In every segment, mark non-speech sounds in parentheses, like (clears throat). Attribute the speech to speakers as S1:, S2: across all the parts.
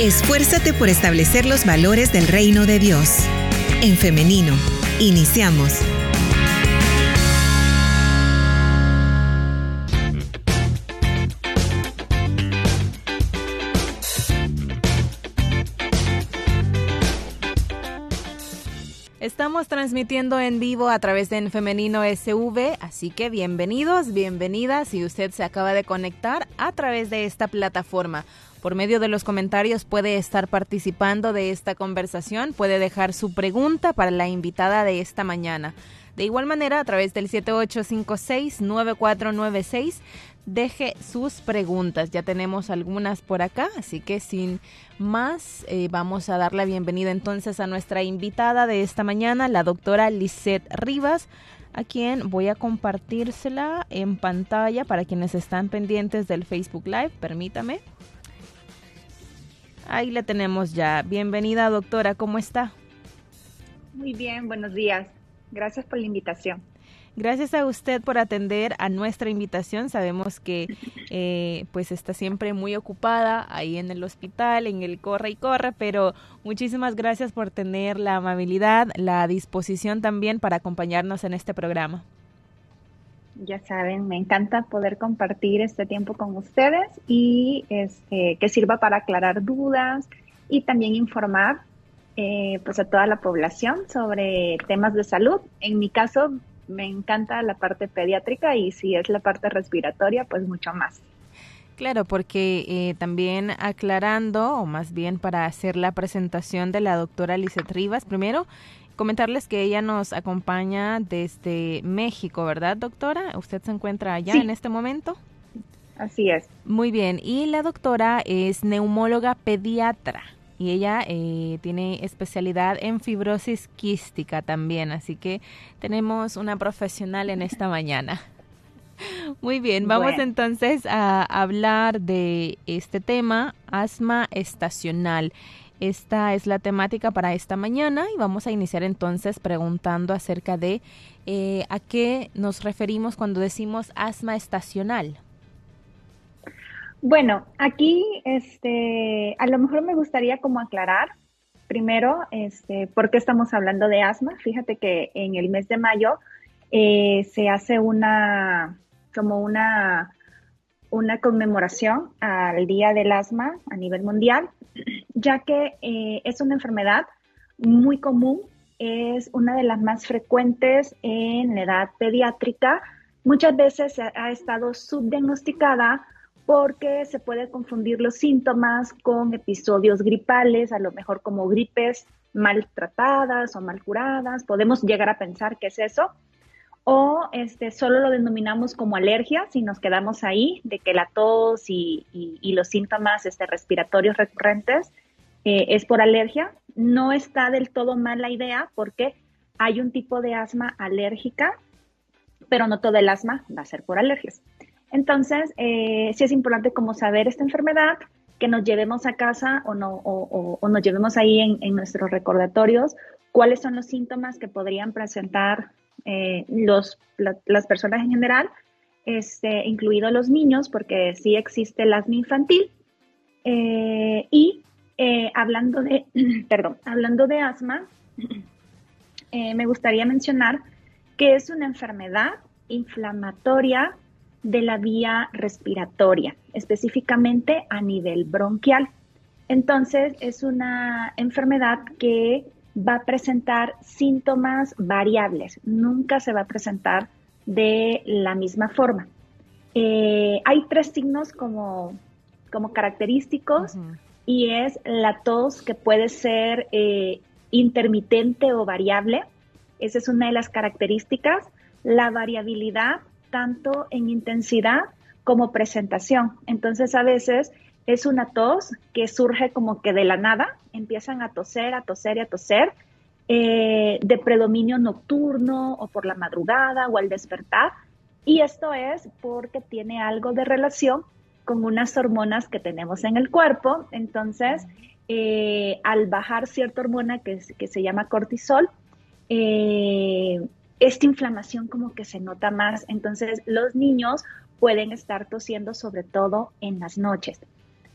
S1: Esfuérzate por establecer los valores del reino de Dios. En femenino, iniciamos.
S2: Estamos transmitiendo en vivo a través de En Femenino SV, así que bienvenidos, bienvenidas si usted se acaba de conectar a través de esta plataforma. Por medio de los comentarios puede estar participando de esta conversación, puede dejar su pregunta para la invitada de esta mañana. De igual manera, a través del 7856-9496, deje sus preguntas. Ya tenemos algunas por acá, así que sin más, eh, vamos a dar la bienvenida entonces a nuestra invitada de esta mañana, la doctora Lisette Rivas a quien voy a compartírsela en pantalla para quienes están pendientes del Facebook Live. Permítame. Ahí la tenemos ya. Bienvenida, doctora. ¿Cómo está?
S3: Muy bien, buenos días. Gracias por la invitación.
S2: Gracias a usted por atender a nuestra invitación. Sabemos que (laughs) eh, pues está siempre muy ocupada ahí en el hospital, en el corre y corre, pero muchísimas gracias por tener la amabilidad, la disposición también para acompañarnos en este programa.
S3: Ya saben, me encanta poder compartir este tiempo con ustedes y este, que sirva para aclarar dudas y también informar eh, pues a toda la población sobre temas de salud. En mi caso, me encanta la parte pediátrica y si es la parte respiratoria, pues mucho más.
S2: Claro, porque eh, también aclarando, o más bien para hacer la presentación de la doctora Lizeth Rivas, primero comentarles que ella nos acompaña desde México, ¿verdad, doctora? ¿Usted se encuentra allá en este momento?
S3: Así es.
S2: Muy bien, y la doctora es neumóloga pediatra y ella eh, tiene especialidad en fibrosis quística también, así que tenemos una profesional en esta (laughs) mañana. Muy bien, vamos entonces a hablar de este tema, asma estacional. Esta es la temática para esta mañana y vamos a iniciar entonces preguntando acerca de eh, a qué nos referimos cuando decimos asma estacional.
S3: Bueno, aquí este, a lo mejor me gustaría como aclarar primero este, por qué estamos hablando de asma. Fíjate que en el mes de mayo eh, se hace una, como una, una conmemoración al Día del Asma a nivel mundial, ya que eh, es una enfermedad muy común, es una de las más frecuentes en la edad pediátrica. Muchas veces ha estado subdiagnosticada porque se puede confundir los síntomas con episodios gripales, a lo mejor como gripes maltratadas o mal curadas, podemos llegar a pensar que es eso, o este, solo lo denominamos como alergia si nos quedamos ahí, de que la tos y, los síntomas este, respiratorios recurrentes eh, es por alergia. No está del todo mal la idea porque hay un tipo de asma alérgica, pero no todo el asma va a ser por alergias. Entonces, eh, sí es importante como saber esta enfermedad, que nos llevemos a casa o, no, o, nos llevemos ahí en, nuestros recordatorios cuáles son los síntomas que podrían presentar eh, los, las personas en general, este, incluidos los niños, porque sí existe el asma infantil. Eh, y eh, hablando de, (clears throat) perdón, hablando de asma, (clears throat) me gustaría mencionar que es una enfermedad inflamatoria de la vía respiratoria, específicamente a nivel bronquial. Entonces, es una enfermedad que va a presentar síntomas variables, nunca se va a presentar de la misma forma. Eh, hay tres signos como, como característicos y es la tos que puede ser eh, intermitente o variable. Esa es una de las características. La variabilidad tanto en intensidad como presentación. Entonces a veces es una tos que surge como que de la nada, empiezan a toser, a toser y a toser, eh, de predominio nocturno o por la madrugada o al despertar. Y esto es porque tiene algo de relación con unas hormonas que tenemos en el cuerpo. Entonces, eh, al bajar cierta hormona que, se llama cortisol, eh, esta inflamación como que se nota más. Entonces los niños pueden estar tosiendo sobre todo en las noches.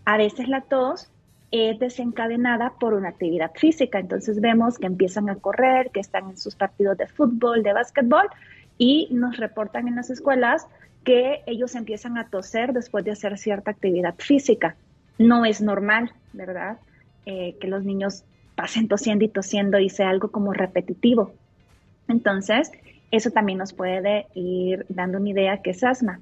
S3: A veces la tos es desencadenada por una actividad física. Entonces vemos que empiezan a correr, que están en sus partidos de fútbol, de básquetbol y nos reportan en las escuelas que ellos empiezan a toser después de hacer cierta actividad física. No es normal, ¿verdad? Eh, que los niños pasen tosiendo y tosiendo y sea algo como repetitivo. Entonces, eso también nos puede ir dando una idea que es asma.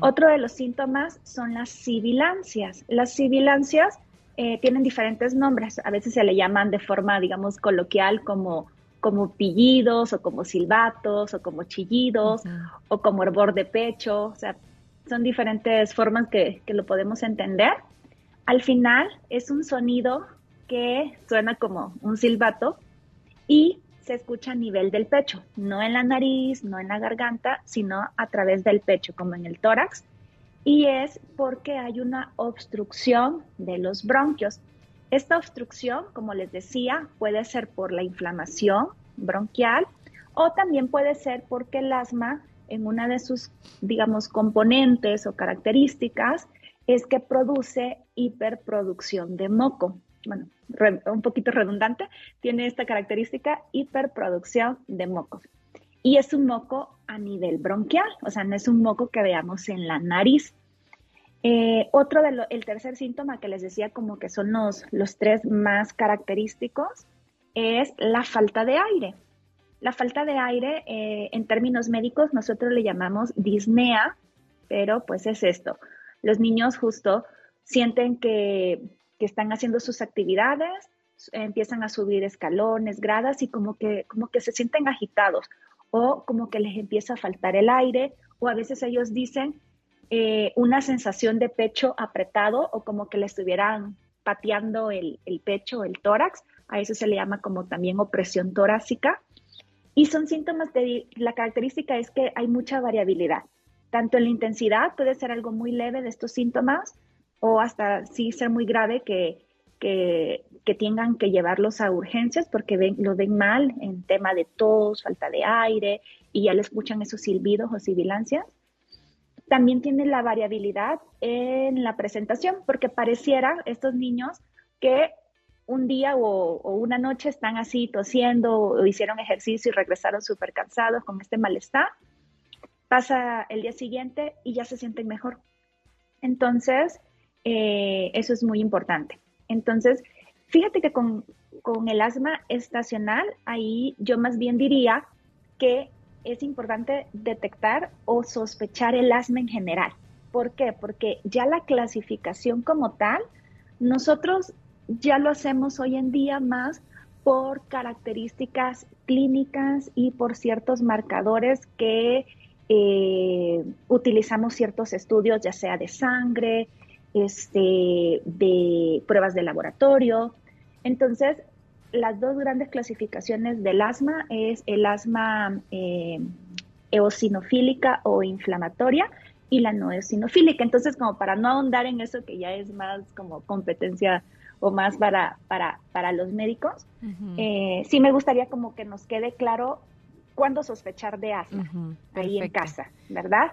S3: Otro de los síntomas son las sibilancias. Las sibilancias eh, tienen diferentes nombres. A veces se le llaman de forma, digamos, coloquial como, como pillidos o como silbatos o como chillidos o como hervor de pecho. O sea, son diferentes formas que, que lo podemos entender. Al final es un sonido que suena como un silbato y se escucha a nivel del pecho, no en la nariz, no en la garganta, sino a través del pecho, como en el tórax. Y es porque hay una obstrucción de los bronquios. Esta obstrucción, como les decía, puede ser por la inflamación bronquial o también puede ser porque el asma, en una de sus, digamos, componentes o características, es que produce hiperproducción de moco bueno, un poquito redundante, tiene esta característica hiperproducción de mocos. Y es un moco a nivel bronquial, o sea, no es un moco que veamos en la nariz. Eh, otro de el tercer síntoma que les decía como que son los, los tres más característicos es la falta de aire. La falta de aire, eh, en términos médicos, nosotros le llamamos disnea, pero pues es esto. Los niños justo sienten que que están haciendo sus actividades, empiezan a subir escalones, gradas y como que, como que se sienten agitados o como que les empieza a faltar el aire o a veces ellos dicen eh, una sensación de pecho apretado o como que le estuvieran pateando el, el pecho, el tórax, a eso se le llama como también opresión torácica. Y son síntomas de, la característica es que hay mucha variabilidad, tanto en la intensidad, puede ser algo muy leve de estos síntomas, o hasta sí ser muy grave que, que, tengan que llevarlos a urgencias porque lo ven mal en tema de tos, falta de aire y ya le escuchan esos silbidos o sibilancias. También tiene la variabilidad en la presentación porque pareciera estos niños que un día o, una noche están así tosiendo o hicieron ejercicio y regresaron súper cansados con este malestar. Pasa el día siguiente y ya se sienten mejor. Entonces, eh, eso es muy importante. Entonces, fíjate que con, el asma estacional, ahí yo más bien diría que es importante detectar o sospechar el asma en general. ¿Por qué? Porque ya la clasificación como tal, nosotros ya lo hacemos hoy en día más por características clínicas y por ciertos marcadores que eh, utilizamos ciertos estudios, ya sea de sangre, este, de pruebas de laboratorio. Entonces, las dos grandes clasificaciones del asma es el asma eh, eosinofílica o inflamatoria y la no eosinofílica. Entonces, como para no ahondar en eso que ya es más como competencia o más para, para, para los médicos, eh, sí me gustaría como que nos quede claro cuándo sospechar de asma ahí en casa, ¿verdad?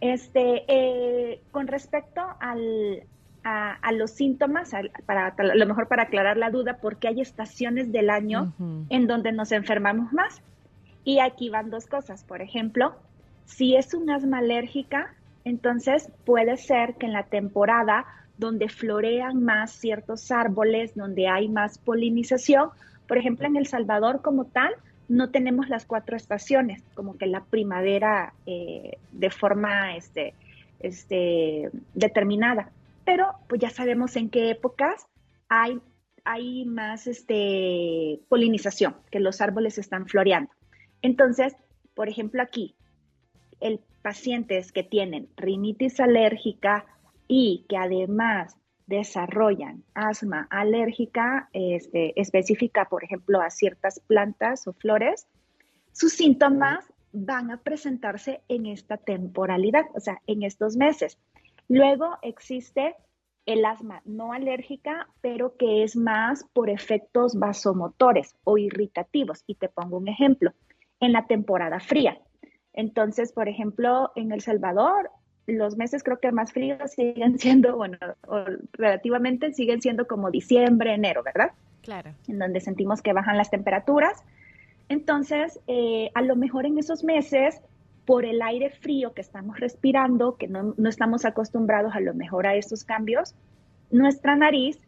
S3: Este, eh, con respecto al, a, los síntomas, para, a lo mejor para aclarar la duda, porque hay estaciones del año en donde nos enfermamos más. Y aquí van dos cosas. Por ejemplo, si es un asma alérgica, entonces puede ser que en la temporada donde florean más ciertos árboles, donde hay más polinización, por ejemplo, en El Salvador como tal, no tenemos las cuatro estaciones, como que la primavera eh, de forma este, este, determinada. Pero pues ya sabemos en qué épocas hay, hay más este, polinización, que los árboles están floreando. Entonces, por ejemplo, aquí, el pacientes que tienen rinitis alérgica y que además desarrollan asma alérgica este, específica, por ejemplo, a ciertas plantas o flores, sus síntomas van a presentarse en esta temporalidad, o sea, en estos meses. Luego existe el asma no alérgica, pero que es más por efectos vasomotores o irritativos. Y te pongo un ejemplo, en la temporada fría. Entonces, por ejemplo, en El Salvador los meses creo que más fríos siguen (laughs) siendo, bueno, relativamente siguen siendo como diciembre, enero, ¿verdad?
S2: Claro.
S3: En donde sentimos que bajan las temperaturas. Entonces, eh, a lo mejor en esos meses, por el aire frío que estamos respirando, que no, no estamos acostumbrados a lo mejor a estos cambios, nuestra nariz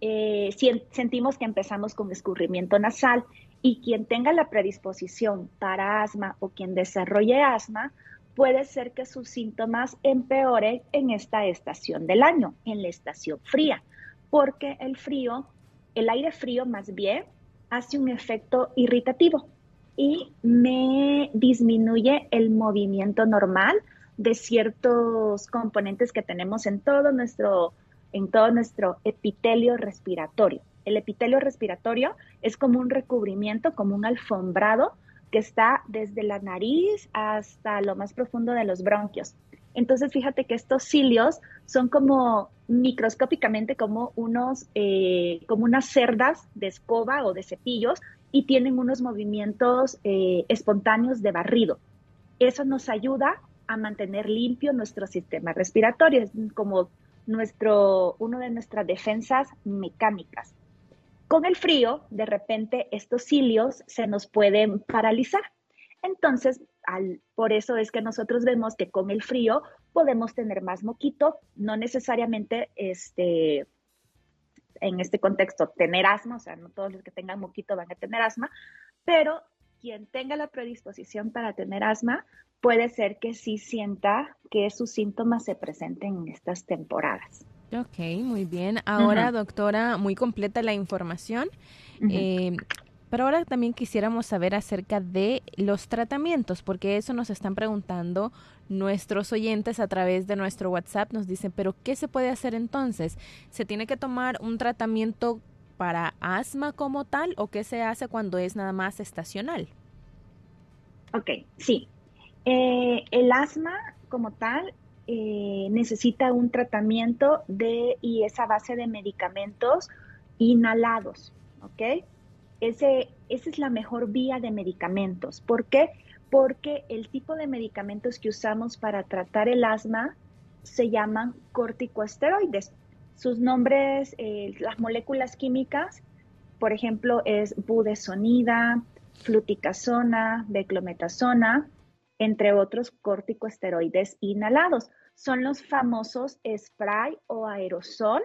S3: eh, sentimos que empezamos con escurrimiento nasal y quien tenga la predisposición para asma o quien desarrolle asma, puede ser que sus síntomas empeoren en esta estación del año, en la estación fría, porque el frío, el aire frío más bien, hace un efecto irritativo y me disminuye el movimiento normal de ciertos componentes que tenemos en todo nuestro en todo nuestro epitelio respiratorio. El epitelio respiratorio es como un recubrimiento, como un alfombrado que está desde la nariz hasta lo más profundo de los bronquios. Entonces, fíjate que estos cilios son como microscópicamente como unos, eh, como unas cerdas de escoba o de cepillos y tienen unos movimientos eh, espontáneos de barrido. Eso nos ayuda a mantener limpio nuestro sistema respiratorio, es como nuestro, uno de nuestras defensas mecánicas. Con el frío, de repente, estos cilios se nos pueden paralizar. Entonces, por eso es que nosotros vemos que con el frío podemos tener más moquito, no necesariamente este, en este contexto tener asma, o sea, no todos los que tengan moquito van a tener asma, pero quien tenga la predisposición para tener asma puede ser que sí sienta que sus síntomas se presenten en estas temporadas.
S2: Ok, muy bien. Ahora, doctora, muy completa la información. Eh, pero ahora también quisiéramos saber acerca de los tratamientos, porque eso nos están preguntando nuestros oyentes a través de nuestro WhatsApp. Nos dicen, pero ¿qué se puede hacer entonces? ¿Se tiene que tomar un tratamiento para asma como tal o qué se hace cuando es nada más estacional?
S3: Ok, sí. Eh, el asma como tal eh, necesita un tratamiento de y esa base de medicamentos inhalados, ¿ok? Ese, esa es la mejor vía de medicamentos. ¿Por qué? Porque el tipo de medicamentos que usamos para tratar el asma se llaman corticosteroides. Sus nombres, eh, las moléculas químicas, por ejemplo, es budesonida, fluticasona, beclometasona, entre otros corticosteroides inhalados. Son los famosos spray o aerosol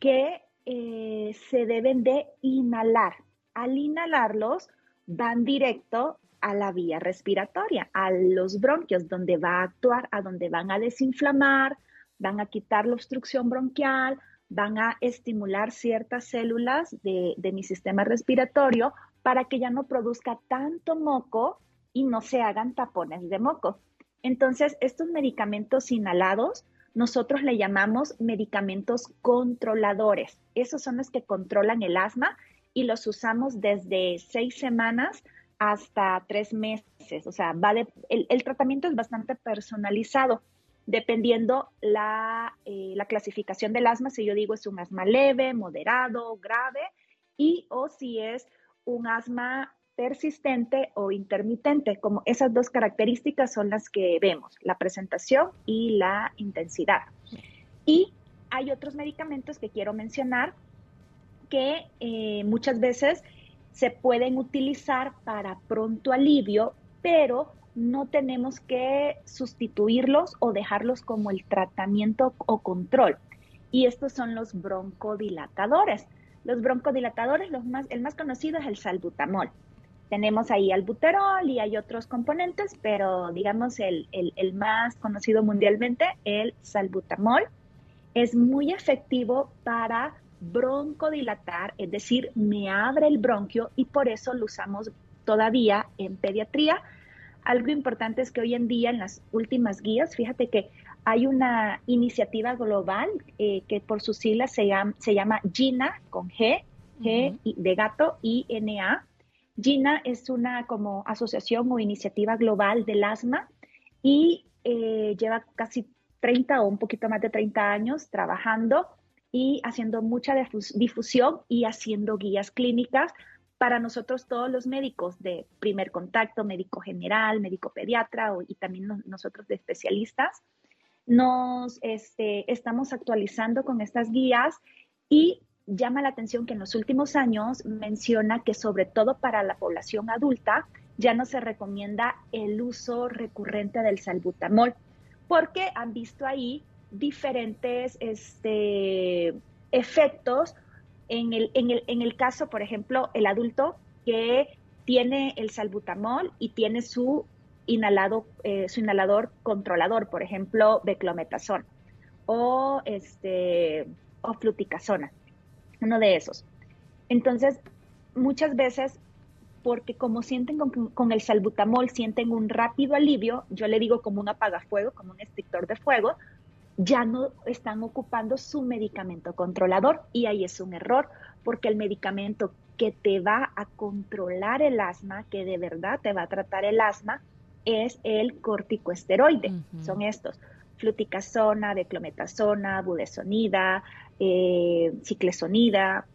S3: que eh, se deben de inhalar. Al inhalarlos, van directo a la vía respiratoria, a los bronquios, donde va a actuar, a donde van a desinflamar, van a quitar la obstrucción bronquial, van a estimular ciertas células de, mi sistema respiratorio para que ya no produzca tanto moco y no se hagan tapones de moco. Entonces, estos medicamentos inhalados, nosotros le llamamos medicamentos controladores. Esos son los que controlan el asma y los usamos desde seis semanas hasta tres meses. O sea, va el, tratamiento es bastante personalizado, dependiendo la, eh, la clasificación del asma, si yo digo es un asma leve, moderado, grave, y o si es un asma persistente o intermitente, como esas dos características son las que vemos, la presentación y la intensidad. Y hay otros medicamentos que quiero mencionar que eh, muchas veces se pueden utilizar para pronto alivio, pero no tenemos que sustituirlos o dejarlos como el tratamiento o control. Y estos son los broncodilatadores. Los broncodilatadores, los más, el más conocido es el salbutamol. Tenemos ahí albuterol y hay otros componentes, pero digamos el, el más conocido mundialmente, el salbutamol, es muy efectivo para broncodilatar, es decir, me abre el bronquio y por eso lo usamos todavía en pediatría. Algo importante es que hoy en día en las últimas guías, fíjate que hay una iniciativa global eh, que por sus siglas se llama, se llama GINA, con G, G de gato, I-N-A. GINA es una como asociación o iniciativa global del asma y eh, lleva casi 30 o un poquito más de 30 años trabajando y haciendo mucha difusión y haciendo guías clínicas para nosotros todos los médicos de primer contacto, médico general, médico pediatra y también nosotros de especialistas. Nos este, estamos actualizando con estas guías y llama la atención que en los últimos años menciona que sobre todo para la población adulta ya no se recomienda el uso recurrente del salbutamol porque han visto ahí diferentes este, efectos en el, en, el, en el caso, por ejemplo, el adulto que tiene el salbutamol y tiene su inhalado, eh, su inhalador controlador, por ejemplo, beclometasona o este o fluticasona, uno de esos. Entonces, muchas veces, porque como sienten con, con, el salbutamol, sienten un rápido alivio, yo le digo como un apagafuego, como un extintor de fuego, ya no están ocupando su medicamento controlador y ahí es un error, porque el medicamento que te va a controlar el asma, que de verdad te va a tratar el asma, es el corticoesteroide. Son estos, fluticasona, declometasona, budesonida, eh, ciclesonida.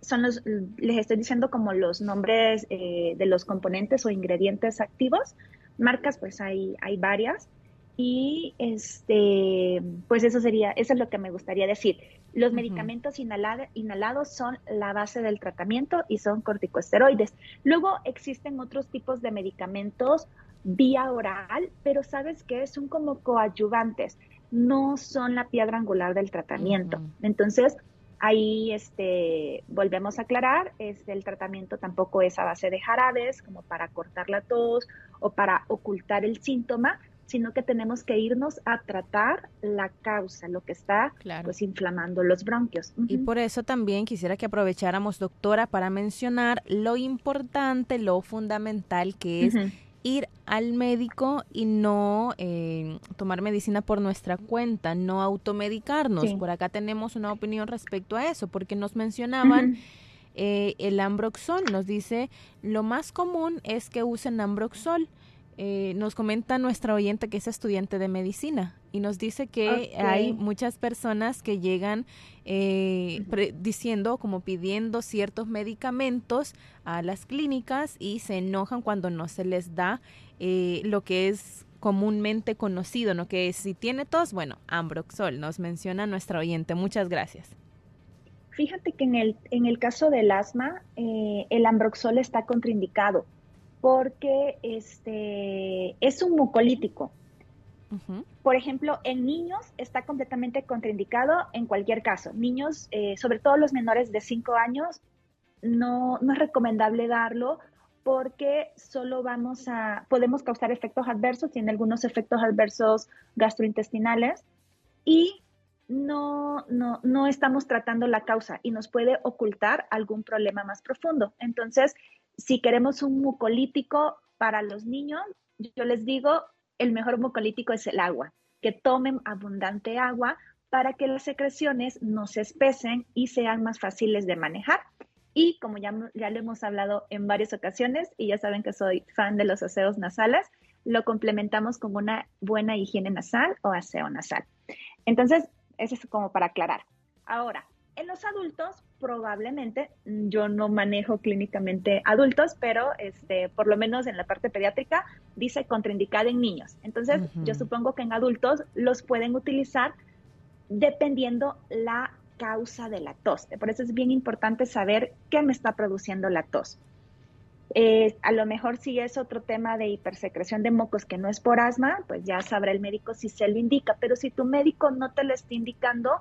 S3: Son los, les estoy diciendo como los nombres eh, de los componentes o ingredientes activos. Marcas, pues hay, hay varias. Y este, pues eso sería, eso es lo que me gustaría decir. Los medicamentos inhalados son la base del tratamiento y son corticosteroides. Luego existen otros tipos de medicamentos vía oral, pero sabes que son como coadyuvantes, no son la piedra angular del tratamiento. Entonces, ahí este, volvemos a aclarar, es, el tratamiento tampoco es a base de jarabes, como para cortar la tos o para ocultar el síntoma, sino que tenemos que irnos a tratar la causa, lo que está pues inflamando los bronquios.
S2: Y por eso también quisiera que aprovecháramos, doctora, para mencionar lo importante, lo fundamental que es ir al médico y no eh, tomar medicina por nuestra cuenta, no automedicarnos. Por acá tenemos una opinión respecto a eso, porque nos mencionaban eh, el ambroxol, nos dice, lo más común es que usen ambroxol. Eh, nos comenta nuestra oyente que es estudiante de medicina y nos dice que hay muchas personas que llegan eh, diciendo, como pidiendo ciertos medicamentos a las clínicas y se enojan cuando no se les da eh, lo que es comúnmente conocido, ¿no? Que si tiene tos, bueno, Ambroxol, nos menciona nuestra oyente. Muchas gracias.
S3: Fíjate que en el, en el caso del asma, el Ambroxol está contraindicado porque este, es un mucolítico. Por ejemplo, en niños está completamente contraindicado en cualquier caso. Niños, eh, sobre todo los menores de 5 años, no, no es recomendable darlo porque solo vamos a, podemos causar efectos adversos, tiene algunos efectos adversos gastrointestinales y no, no, no estamos tratando la causa y nos puede ocultar algún problema más profundo. Entonces, si queremos un mucolítico para los niños, yo les digo, el mejor mucolítico es el agua, que tomen abundante agua para que las secreciones no se espesen y sean más fáciles de manejar. Y como ya, ya lo hemos hablado en varias ocasiones, y ya saben que soy fan de los aseos nasales, lo complementamos con una buena higiene nasal o aseo nasal. Entonces, eso es como para aclarar. Ahora, en los adultos, probablemente, mm, yo no manejo clínicamente adultos, pero este, por lo menos en la parte pediátrica dice contraindicada en niños. Entonces, yo supongo que en adultos los pueden utilizar dependiendo la causa de la tos. Por eso es bien importante saber qué me está produciendo la tos. Eh, a lo mejor si es otro tema de hipersecreción de mocos que no es por asma, pues ya sabrá el médico si se lo indica, pero si tu médico no te lo está indicando,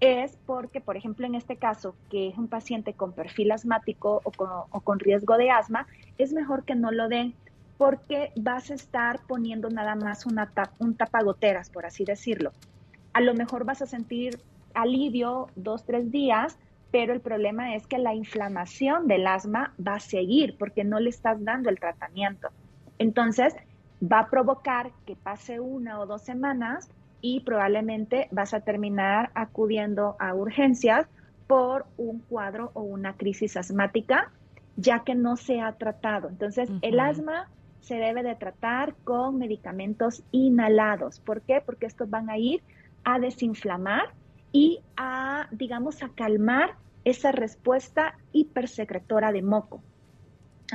S3: es porque, por ejemplo, en este caso, que es un paciente con perfil asmático o con, riesgo de asma, es mejor que no lo den porque vas a estar poniendo nada más una un tapagoteras, por así decirlo. A lo mejor vas a sentir alivio dos, tres días, pero el problema es que la inflamación del asma va a seguir porque no le estás dando el tratamiento. Entonces, va a provocar que pase una o dos semanas y probablemente vas a terminar acudiendo a urgencias por un cuadro o una crisis asmática, ya que no se ha tratado. Entonces, el asma se debe de tratar con medicamentos inhalados. ¿Por qué? Porque estos van a ir a desinflamar y a, digamos, a calmar esa respuesta hipersecretora de moco.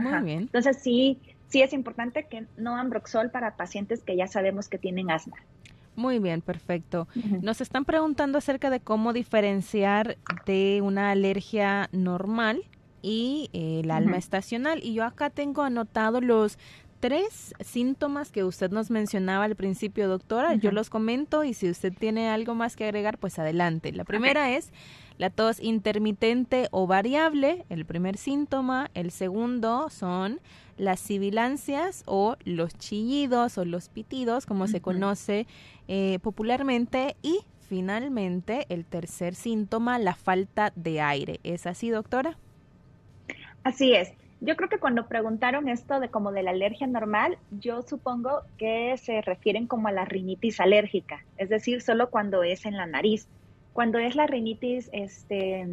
S2: Muy bien.
S3: Entonces, sí, sí es importante que no ambroxol para pacientes que ya sabemos que tienen asma.
S2: Muy bien, perfecto. Nos están preguntando acerca de cómo diferenciar de una alergia normal y eh, el alma estacional. Y yo acá tengo anotado los tres síntomas que usted nos mencionaba al principio, doctora. Yo los comento y si usted tiene algo más que agregar, pues adelante. La primera es la tos intermitente o variable, el primer síntoma. El segundo son las sibilancias o los chillidos o los pitidos, como se conoce eh, popularmente. Y finalmente, el tercer síntoma, la falta de aire. ¿Es así, doctora?
S3: Así es. Yo creo que cuando preguntaron esto de como de la alergia normal, yo supongo que se refieren como a la rinitis alérgica, es decir, solo cuando es en la nariz. Cuando es la rinitis este,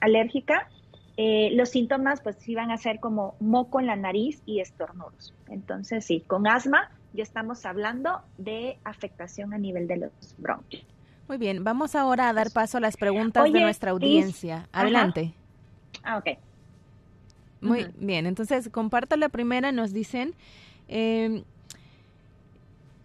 S3: alérgica, eh, los síntomas pues van a ser como moco en la nariz y estornudos. Entonces sí, con asma ya estamos hablando de afectación a nivel de los bronquios.
S2: Muy bien, vamos ahora a dar paso a las preguntas de nuestra audiencia. Adelante.
S3: Ah, ok.
S2: Muy bien, entonces comparto la primera, nos dicen, em,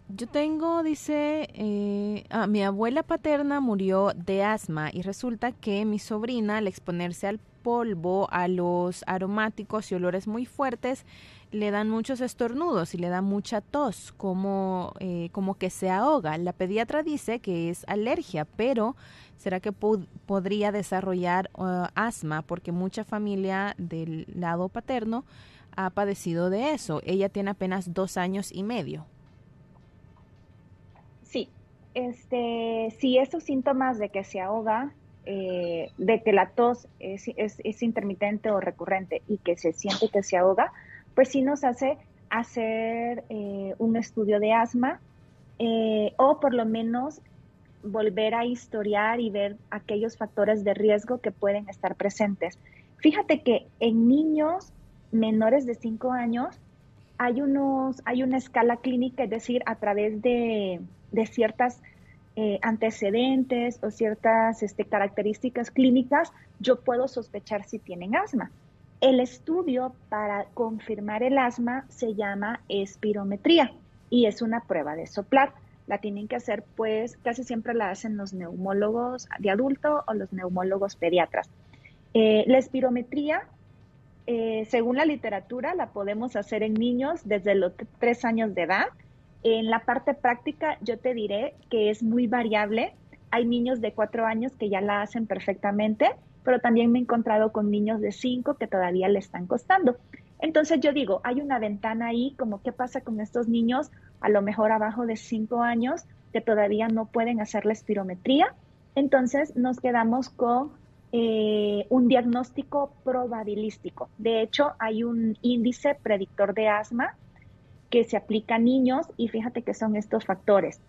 S2: yo tengo, dice, eh, ah, mi abuela paterna murió de asma y resulta que mi sobrina al exponerse al polvo, a los aromáticos y olores muy fuertes, le dan muchos estornudos y le da mucha tos, como, eh, como que se ahoga. La pediatra dice que es alergia, pero ¿será que podría desarrollar uh, asma? Porque mucha familia del lado paterno ha padecido de eso. Ella tiene apenas dos años y medio.
S3: Sí, este, si esos síntomas de que se ahoga, eh, de que la tos es, es, intermitente o recurrente y que se siente que se ahoga, pues sí nos hace hacer eh, un estudio de asma eh, o por lo menos volver a historiar y ver aquellos factores de riesgo que pueden estar presentes. Fíjate que en niños menores de 5 años hay, unos, hay una escala clínica, es decir, a través de, de ciertas eh, antecedentes o ciertas este, características clínicas, yo puedo sospechar si tienen asma. El estudio para confirmar el asma se llama espirometría y es una prueba de soplar. La tienen que hacer, pues casi siempre la hacen los neumólogos de adulto o los neumólogos pediatras. Eh, la espirometría, eh, según la literatura, la podemos hacer en niños desde los tres años de edad en la parte práctica, yo te diré que es muy variable. Hay niños de cuatro años que ya la hacen perfectamente, pero también me he encontrado con niños de cinco que todavía le están costando. Entonces yo digo, hay una ventana ahí, como qué pasa con estos niños, a lo mejor abajo de cinco años, que todavía no pueden hacer la espirometría. Entonces nos quedamos con eh, un diagnóstico probabilístico. De hecho, hay un índice predictor de asma que se aplica a niños y fíjate que son estos factores.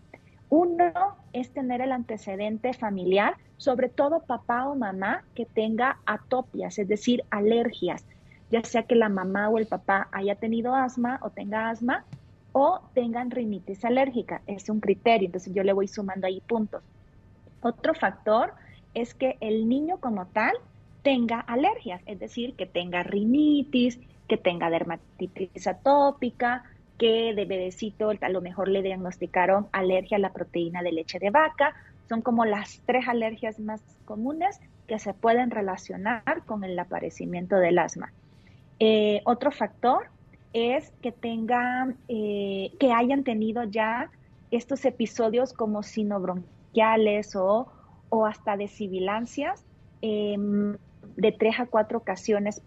S3: Uno es tener el antecedente familiar, sobre todo papá o mamá que tenga atopias, es decir, alergias, ya sea que la mamá o el papá haya tenido asma o tenga asma o tengan rinitis alérgica. Es un criterio, entonces yo le voy sumando ahí puntos. Otro factor es que el niño como tal tenga alergias, es decir, que tenga rinitis, que tenga dermatitis atópica, que de bebecito a lo mejor le diagnosticaron alergia a la proteína de leche de vaca. Son como las tres alergias más comunes que se pueden relacionar con el aparecimiento del asma. Eh, otro factor es que tengan, eh, que hayan tenido ya estos episodios como sinobronquiales o, o hasta de sibilancias em, de tres a cuatro ocasiones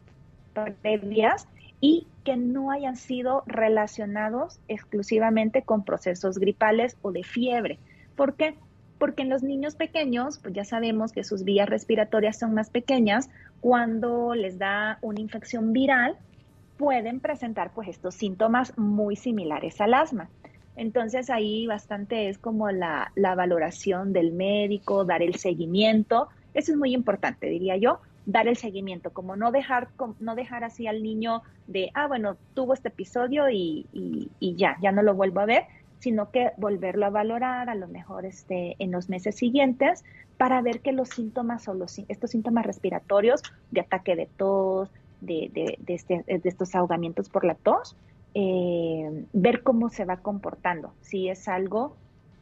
S3: previas y que no hayan sido relacionados exclusivamente con procesos gripales o de fiebre. ¿Por qué? Porque en los niños pequeños, pues ya sabemos que sus vías respiratorias son más pequeñas, cuando les da una infección viral, pueden presentar pues estos síntomas muy similares al asma. Entonces ahí bastante es como la, la valoración del médico, dar el seguimiento. Eso es muy importante, diría yo, dar el seguimiento, como no dejar, no dejar así al niño de, ah, bueno, tuvo este episodio y, y, ya, ya no lo vuelvo a ver, sino que volverlo a valorar a lo mejor este, en los meses siguientes para ver que los síntomas o los, estos síntomas respiratorios de ataque de tos, de, de, de, este, estos ahogamientos por la tos, eh, ver cómo se va comportando, si es algo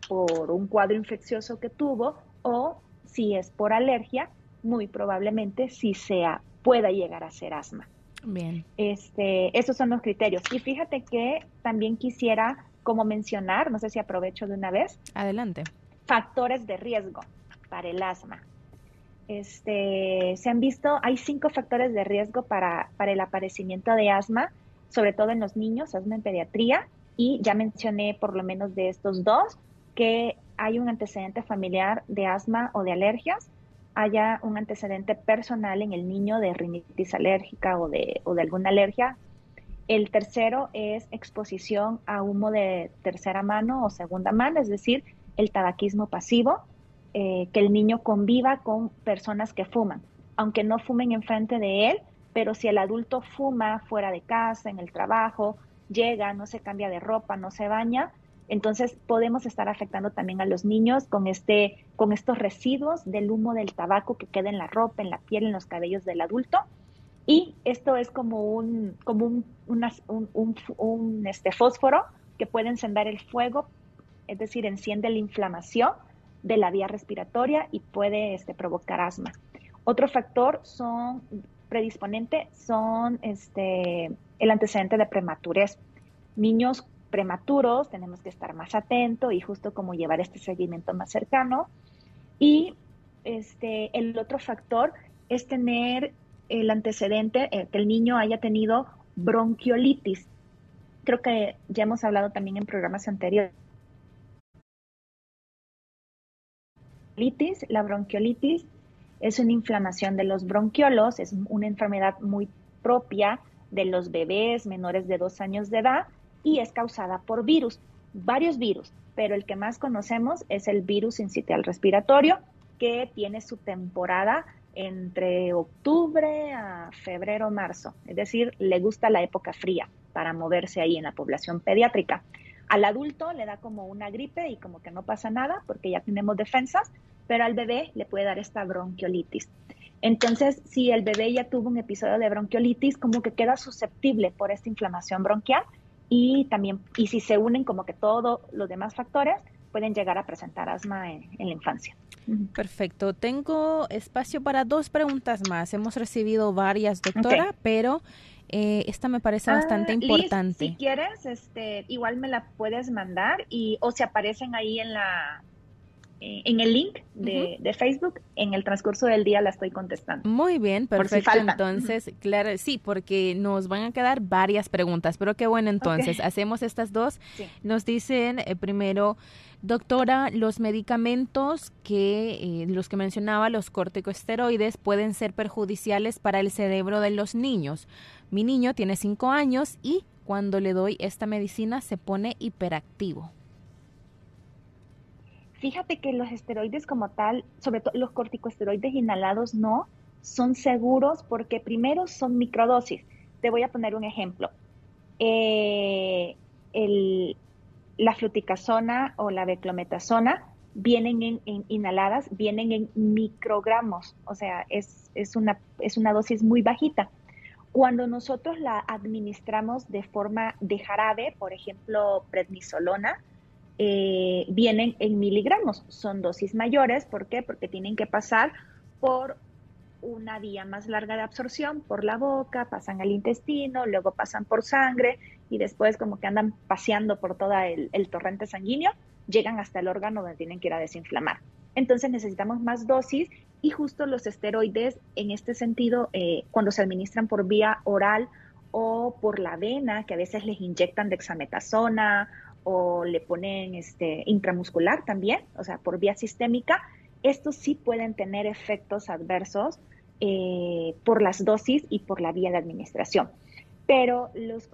S3: por un cuadro infeccioso que tuvo o si es por alergia, muy probablemente sí sea, pueda llegar a ser asma.
S2: Bien.
S3: Este, esos son los criterios. Y fíjate que también quisiera como mencionar, no sé si aprovecho de una vez.
S2: Adelante.
S3: Factores de riesgo para el asma. Este, se han visto, hay cinco factores de riesgo para, para el aparecimiento de asma, sobre todo en los niños, asma en pediatría, y ya mencioné por lo menos de estos dos, que hay un antecedente familiar de asma o de alergias, haya un antecedente personal en el niño de rinitis alérgica o de, o de alguna alergia. El tercero es exposición a humo de tercera mano o segunda mano, es decir, el tabaquismo pasivo, eh, que el niño conviva con personas que fuman, aunque no fumen enfrente de él, pero si el adulto fuma fuera de casa, en el trabajo, llega, no se cambia de ropa, no se baña, entonces podemos estar afectando también a los niños con este, con estos residuos del humo del tabaco que queda en la ropa, en la piel, en los cabellos del adulto. Y esto es como un, como un, un, este fósforo que puede encender el fuego, es decir, enciende la inflamación de la vía respiratoria y puede este, provocar asma. Otro factor son predisponente son este, el antecedente de prematurez. Niños prematuros tenemos que estar más atentos y justo como llevar este seguimiento más cercano. Y este, el otro factor es tener el antecedente, eh, que el niño haya tenido bronquiolitis. Creo que ya hemos hablado también en programas anteriores. La bronquiolitis es una inflamación de los bronquiolos, es una enfermedad muy propia de los bebés menores de dos años de edad y es causada por virus, varios virus, pero el que más conocemos es el virus incitial respiratorio, que tiene su temporada entre octubre a febrero, marzo, es decir, le gusta la época fría para moverse ahí en la población pediátrica. Al adulto le da como una gripe y como que no pasa nada porque ya tenemos defensas, pero al bebé le puede dar esta bronquiolitis. Entonces, si el bebé ya tuvo un episodio de bronquiolitis, como que queda susceptible por esta inflamación bronquial y también, y si se unen como que todos los demás factores, pueden llegar a presentar asma en, la infancia.
S2: Perfecto. Tengo espacio para dos preguntas más. Hemos recibido varias, doctora, pero eh, esta me parece ah, bastante importante.
S3: si quieres, este, igual me la puedes mandar y o se aparecen ahí en la en el link de, Facebook, en el transcurso del día la estoy contestando.
S2: Muy bien, perfecto. entonces, claro, sí, porque nos van a quedar varias preguntas, pero qué bueno, entonces, hacemos estas dos. Nos dicen eh, primero, doctora, los medicamentos que, eh, los que mencionaba, los corticosteroides, pueden ser perjudiciales para el cerebro de los niños. Mi niño tiene cinco años y cuando le doy esta medicina se pone hiperactivo.
S3: Fíjate que los esteroides como tal, sobre todo los corticosteroides inhalados, no son seguros porque primero son microdosis. Te voy a poner un ejemplo. Eh, la fluticasona o la beclometasona vienen en, inhaladas, vienen en microgramos, o sea, es, es, una, es una dosis muy bajita. Cuando nosotros la administramos de forma de jarabe, por ejemplo, prednisolona, eh, vienen en miligramos. Son dosis mayores, ¿por qué? Porque tienen que pasar por una vía más larga de absorción por la boca, pasan al intestino, luego pasan por sangre y después como que andan paseando por todo el, torrente sanguíneo, llegan hasta el órgano donde tienen que ir a desinflamar. Entonces necesitamos más dosis y justo los esteroides en este sentido, eh, cuando se administran por vía oral o por la vena, que a veces les inyectan dexametasona o le ponen este, intramuscular también, o sea, por vía sistémica, estos sí pueden tener efectos adversos eh, por las dosis y por la vía de administración. Pero los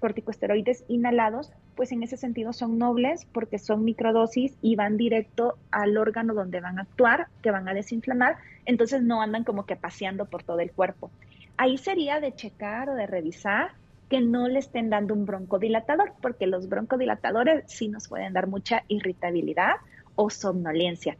S3: corticosteroides inhalados, pues en ese sentido son nobles porque son microdosis y van directo al órgano donde van a actuar, que van a desinflamar, entonces no andan como que paseando por todo el cuerpo. Ahí sería de checar o de revisar que no le estén dando un broncodilatador, porque los broncodilatadores sí nos pueden dar mucha irritabilidad o somnolencia.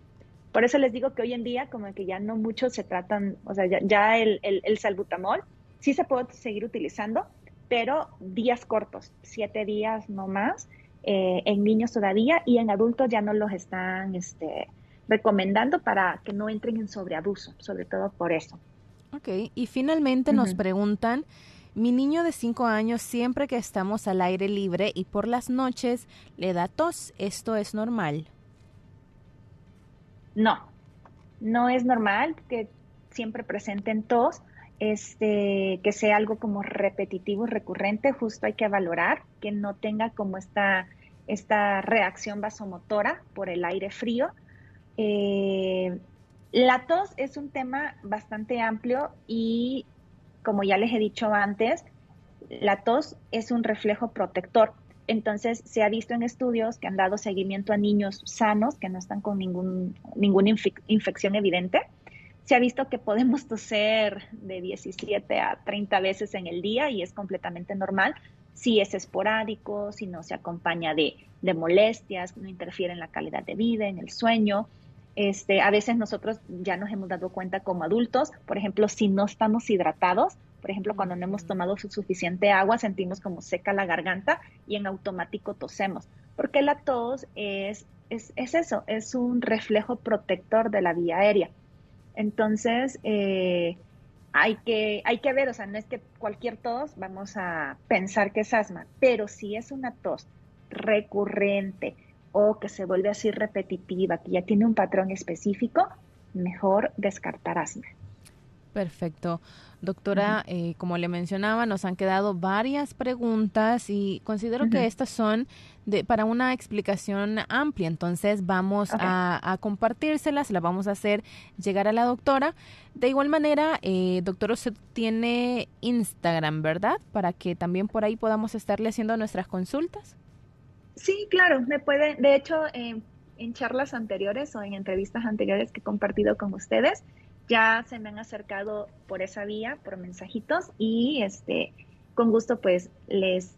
S3: Por eso les digo que hoy en día como que ya no muchos se tratan, o sea, ya, el, el, salbutamol sí se puede seguir utilizando, pero días cortos, siete días no más, eh, en niños todavía y en adultos ya no los están este, recomendando para que no entren en sobreabuso, sobre todo por eso.
S2: Ok, y finalmente nos preguntan, mi niño de 5 años siempre que estamos al aire libre y por las noches le da tos, ¿esto es normal?
S3: No, no es normal que siempre presenten tos, este, que sea algo como repetitivo, recurrente, justo hay que valorar que no tenga como esta, esta reacción vasomotora por el aire frío. Eh, la tos es un tema bastante amplio y como ya les he dicho antes, la tos es un reflejo protector. Entonces, se ha visto en estudios que han dado seguimiento a niños sanos que no están con ningún, ninguna infección evidente. Se ha visto que podemos (laughs) toser de 17 a 30 veces en el día y es completamente normal si es esporádico, si no se acompaña de, de molestias, no interfiere en la calidad de vida, en el sueño. Este, a veces nosotros ya nos hemos dado cuenta como adultos, por ejemplo, si no estamos hidratados, por ejemplo, cuando no hemos tomado suficiente agua, sentimos como seca la garganta y en automático tosemos, porque la tos es, es, eso, es un reflejo protector de la vía aérea. Entonces, eh, hay, que, hay que ver, o sea, no es que cualquier tos vamos a pensar que es asma, pero si es una tos recurrente, o que se vuelve así repetitiva, que ya tiene un patrón específico, mejor descartar asma.
S2: Perfecto. Doctora, eh, como le mencionaba, nos han quedado varias preguntas y considero que estas son de, para una explicación amplia. Entonces vamos a, compartírselas, la vamos a hacer llegar a la doctora. De igual manera, eh, doctor, usted tiene Instagram, ¿verdad? Para que también por ahí podamos estarle haciendo nuestras consultas.
S3: Sí, claro, me puede, de hecho, en charlas anteriores o en entrevistas anteriores que he compartido con ustedes, ya se me han acercado por esa vía, por mensajitos, y este, con gusto pues les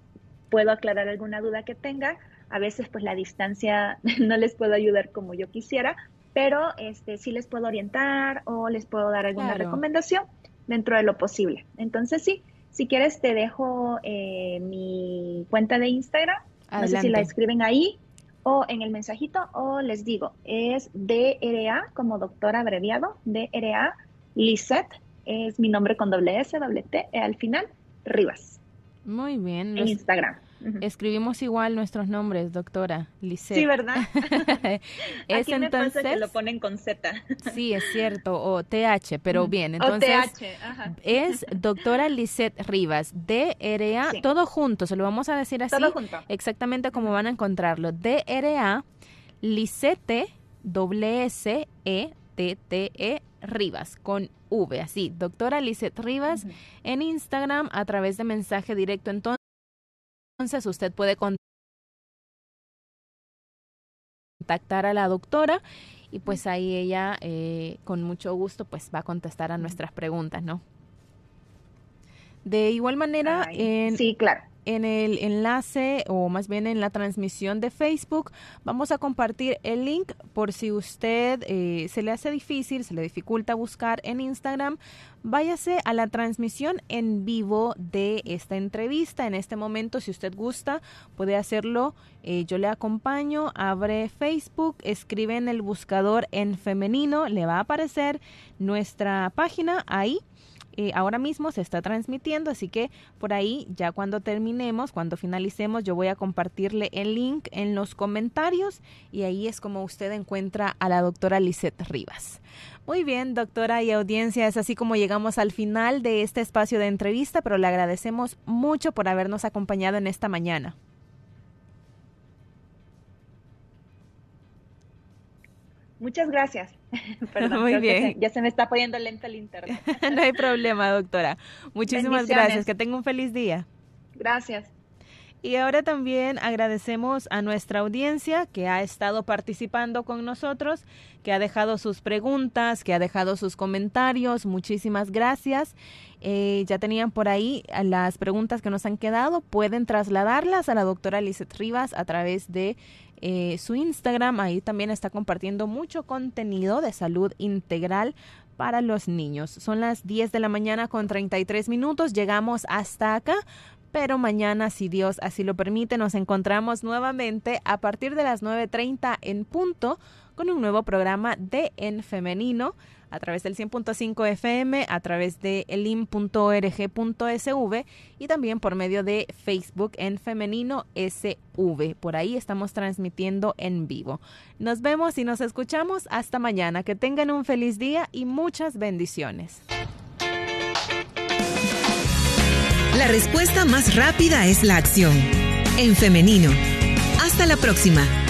S3: puedo aclarar alguna duda que tenga. A veces pues la distancia (laughs) no les puedo ayudar como yo quisiera, pero este sí les puedo orientar o les puedo dar alguna recomendación dentro de lo posible. Entonces sí, si quieres te dejo eh, mi cuenta de Instagram no sé si la escriben ahí o en el mensajito o les digo, es DRA como doctor abreviado, DRA Lisette, es mi nombre con doble S, doble T, e al final, Rivas.
S2: Muy bien.
S3: En Instagram.
S2: Escribimos igual nuestros nombres, doctora Lisette.
S3: Sí, ¿verdad? (laughs)
S2: es Aquí entonces
S3: que lo ponen con Z.
S2: sí, es cierto, o TH, pero bien, entonces es doctora Lisette Rivas, DRA, todo junto, se lo vamos a decir así, exactamente como van a encontrarlo, DRA Lisette W S E T T E Rivas con V, así, doctora Lisette Rivas en Instagram a través de mensaje directo entonces usted puede contactar a la doctora y pues ahí ella eh, con mucho gusto pues va a contestar a nuestras preguntas, ¿no? De igual manera, en,
S3: sí, claro
S2: en el enlace o más bien en la transmisión de Facebook vamos a compartir el link por si usted eh, se le hace difícil, se le dificulta buscar en Instagram, váyase a la transmisión en vivo de esta entrevista. En este momento, si usted gusta, puede hacerlo. Eh, yo le acompaño, abre Facebook, escribe en el buscador en femenino, le va a aparecer nuestra página ahí eh, ahora mismo se está transmitiendo, así que por ahí ya cuando terminemos, cuando finalicemos, yo voy a compartirle el link en los comentarios y ahí es como usted encuentra a la doctora Lisette Rivas. Muy bien, doctora y audiencia, es así como llegamos al final de este espacio de entrevista, pero le agradecemos mucho por habernos acompañado en esta mañana.
S3: Muchas gracias. (laughs) Perdón, Muy bien. ya se me está poniendo lento el internet. (laughs)
S2: no hay problema, doctora. Muchísimas gracias. Que tenga un feliz día.
S3: Gracias.
S2: Y ahora también agradecemos a nuestra audiencia que ha estado participando con nosotros, que ha dejado sus preguntas, que ha dejado sus comentarios. Muchísimas gracias. Eh, ya tenían por ahí las preguntas que nos han quedado. Pueden trasladarlas a la doctora Lizeth Rivas a través de eh, su Instagram. Ahí también está compartiendo mucho contenido de salud integral para los niños. Son las 10 de la mañana con 33 minutos. Llegamos hasta acá, pero mañana, si Dios así lo permite, nos encontramos nuevamente a partir de las 9.30 en punto con un nuevo programa de En Femenino a través del 100.5 FM, a través de elim.org.sv y también por medio de Facebook en Femenino SV. Por ahí estamos transmitiendo en vivo. Nos vemos y nos escuchamos hasta mañana. Que tengan un feliz día y muchas bendiciones.
S1: La respuesta más rápida es la acción. En femenino. Hasta la próxima.